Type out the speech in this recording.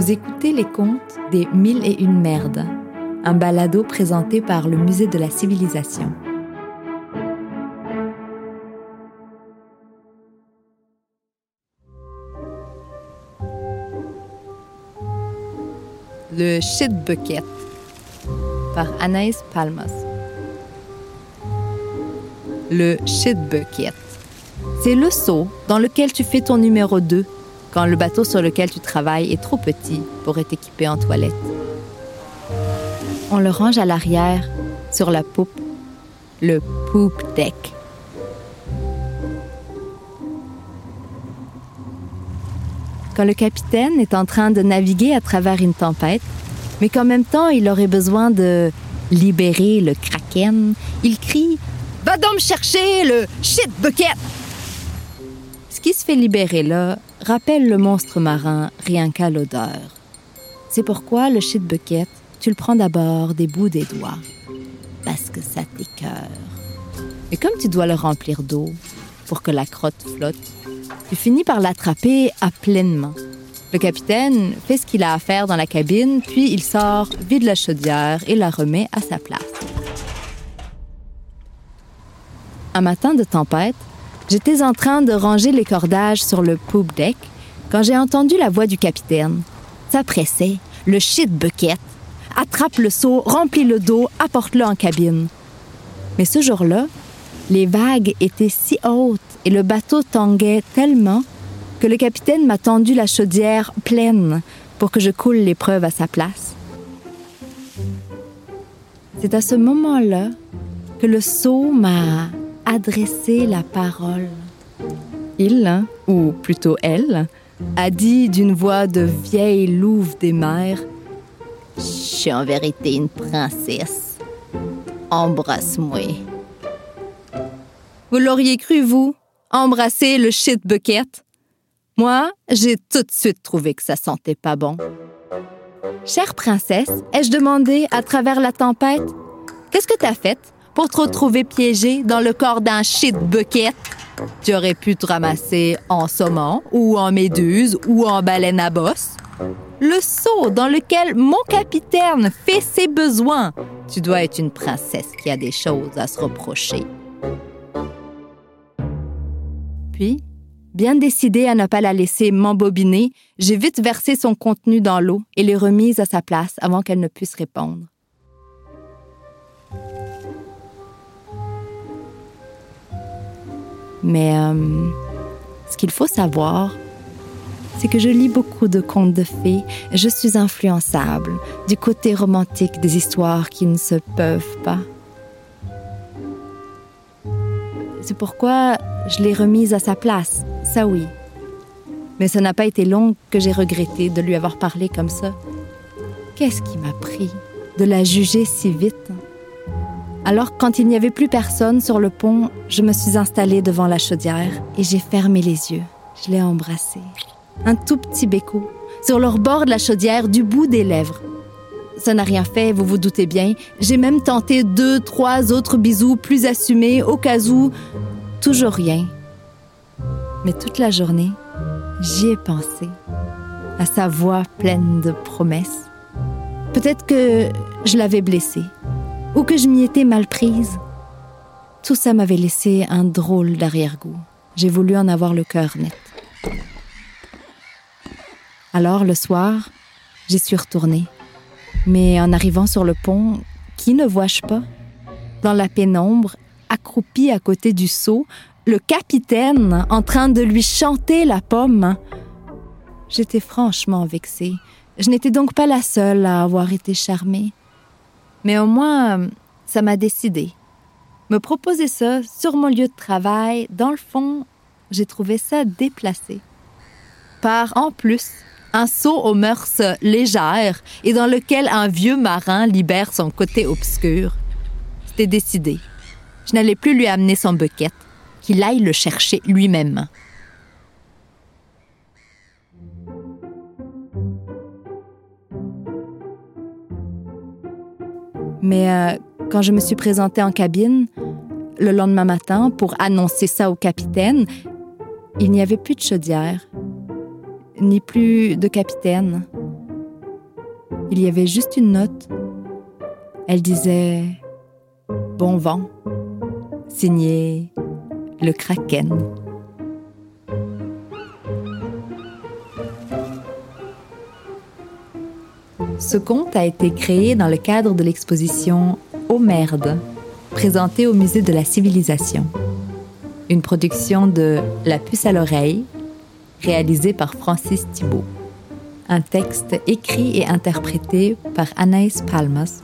Vous écoutez les contes des Mille et une merdes, un balado présenté par le Musée de la Civilisation. Le Shit Bucket par Anaïs Palmas. Le Shit Bucket. C'est le seau dans lequel tu fais ton numéro 2 quand le bateau sur lequel tu travailles est trop petit pour être équipé en toilette. On le range à l'arrière, sur la poupe, le poop deck. Quand le capitaine est en train de naviguer à travers une tempête, mais qu'en même temps il aurait besoin de libérer le kraken, il crie Va donc me chercher le shit bucket! Ce qui se fait libérer là rappelle le monstre marin rien qu'à l'odeur. C'est pourquoi le shit bucket, tu le prends d'abord des bouts des doigts, parce que ça t'écœure. Et comme tu dois le remplir d'eau pour que la crotte flotte, tu finis par l'attraper à pleine main. Le capitaine fait ce qu'il a à faire dans la cabine, puis il sort, vide la chaudière et la remet à sa place. Un matin de tempête, j'étais en train de ranger les cordages sur le poop deck quand j'ai entendu la voix du capitaine. Ça pressait, le shit bucket. Attrape le seau, remplis le dos, apporte-le en cabine. Mais ce jour-là, les vagues étaient si hautes et le bateau tanguait tellement que le capitaine m'a tendu la chaudière pleine pour que je coule l'épreuve à sa place. C'est à ce moment-là que le seau m'a adressé la parole. Il, ou plutôt elle, a dit d'une voix de vieille louve des mers Je suis en vérité une princesse. Embrasse-moi. Vous l'auriez cru, vous, embrasser le shit bucket? Moi, j'ai tout de suite trouvé que ça sentait pas bon. Chère princesse, ai-je demandé à travers la tempête, qu'est-ce que t'as fait? Pour te retrouver piégée dans le corps d'un shit bucket? Tu aurais pu te ramasser en saumon ou en méduse ou en baleine à bosse. Le seau dans lequel mon capitaine fait ses besoins. Tu dois être une princesse qui a des choses à se reprocher. Puis, bien décidée à ne pas la laisser m'embobiner, j'ai vite versé son contenu dans l'eau et l'ai remise à sa place avant qu'elle ne puisse répondre. Mais euh, ce qu'il faut savoir, c'est que je lis beaucoup de contes de fées. Je suis influençable du côté romantique des histoires qui ne se peuvent pas. C'est pourquoi je l'ai remise à sa place, ça oui. Mais ce n'a pas été long que j'ai regretté de lui avoir parlé comme ça. Qu'est-ce qui m'a pris de la juger si vite? Alors, quand il n'y avait plus personne sur le pont, je me suis installée devant la chaudière et j'ai fermé les yeux. Je l'ai embrassé. Un tout petit béco, sur le bord de la chaudière, du bout des lèvres. Ça n'a rien fait, vous vous doutez bien. J'ai même tenté deux, trois autres bisous plus assumés, au cas où. Toujours rien. Mais toute la journée, j'y ai pensé, à sa voix pleine de promesses. Peut-être que je l'avais blessée ou que je m'y étais mal prise. Tout ça m'avait laissé un drôle d'arrière-goût. J'ai voulu en avoir le cœur net. Alors, le soir, j'y suis retournée. Mais en arrivant sur le pont, qui ne vois-je pas? Dans la pénombre, accroupi à côté du seau, le capitaine en train de lui chanter la pomme. J'étais franchement vexée. Je n'étais donc pas la seule à avoir été charmée. Mais au moins, ça m'a décidé. Me proposer ça sur mon lieu de travail, dans le fond, j'ai trouvé ça déplacé. Par en plus, un saut aux mœurs légères et dans lequel un vieux marin libère son côté obscur. C'était décidé. Je n'allais plus lui amener son bucket, qu'il aille le chercher lui-même. Mais euh, quand je me suis présentée en cabine, le lendemain matin, pour annoncer ça au capitaine, il n'y avait plus de chaudière, ni plus de capitaine. Il y avait juste une note. Elle disait Bon vent, signé le Kraken. Ce conte a été créé dans le cadre de l'exposition Oh merde, présentée au Musée de la Civilisation. Une production de La puce à l'oreille, réalisée par Francis Thibault. Un texte écrit et interprété par Anaïs Palmas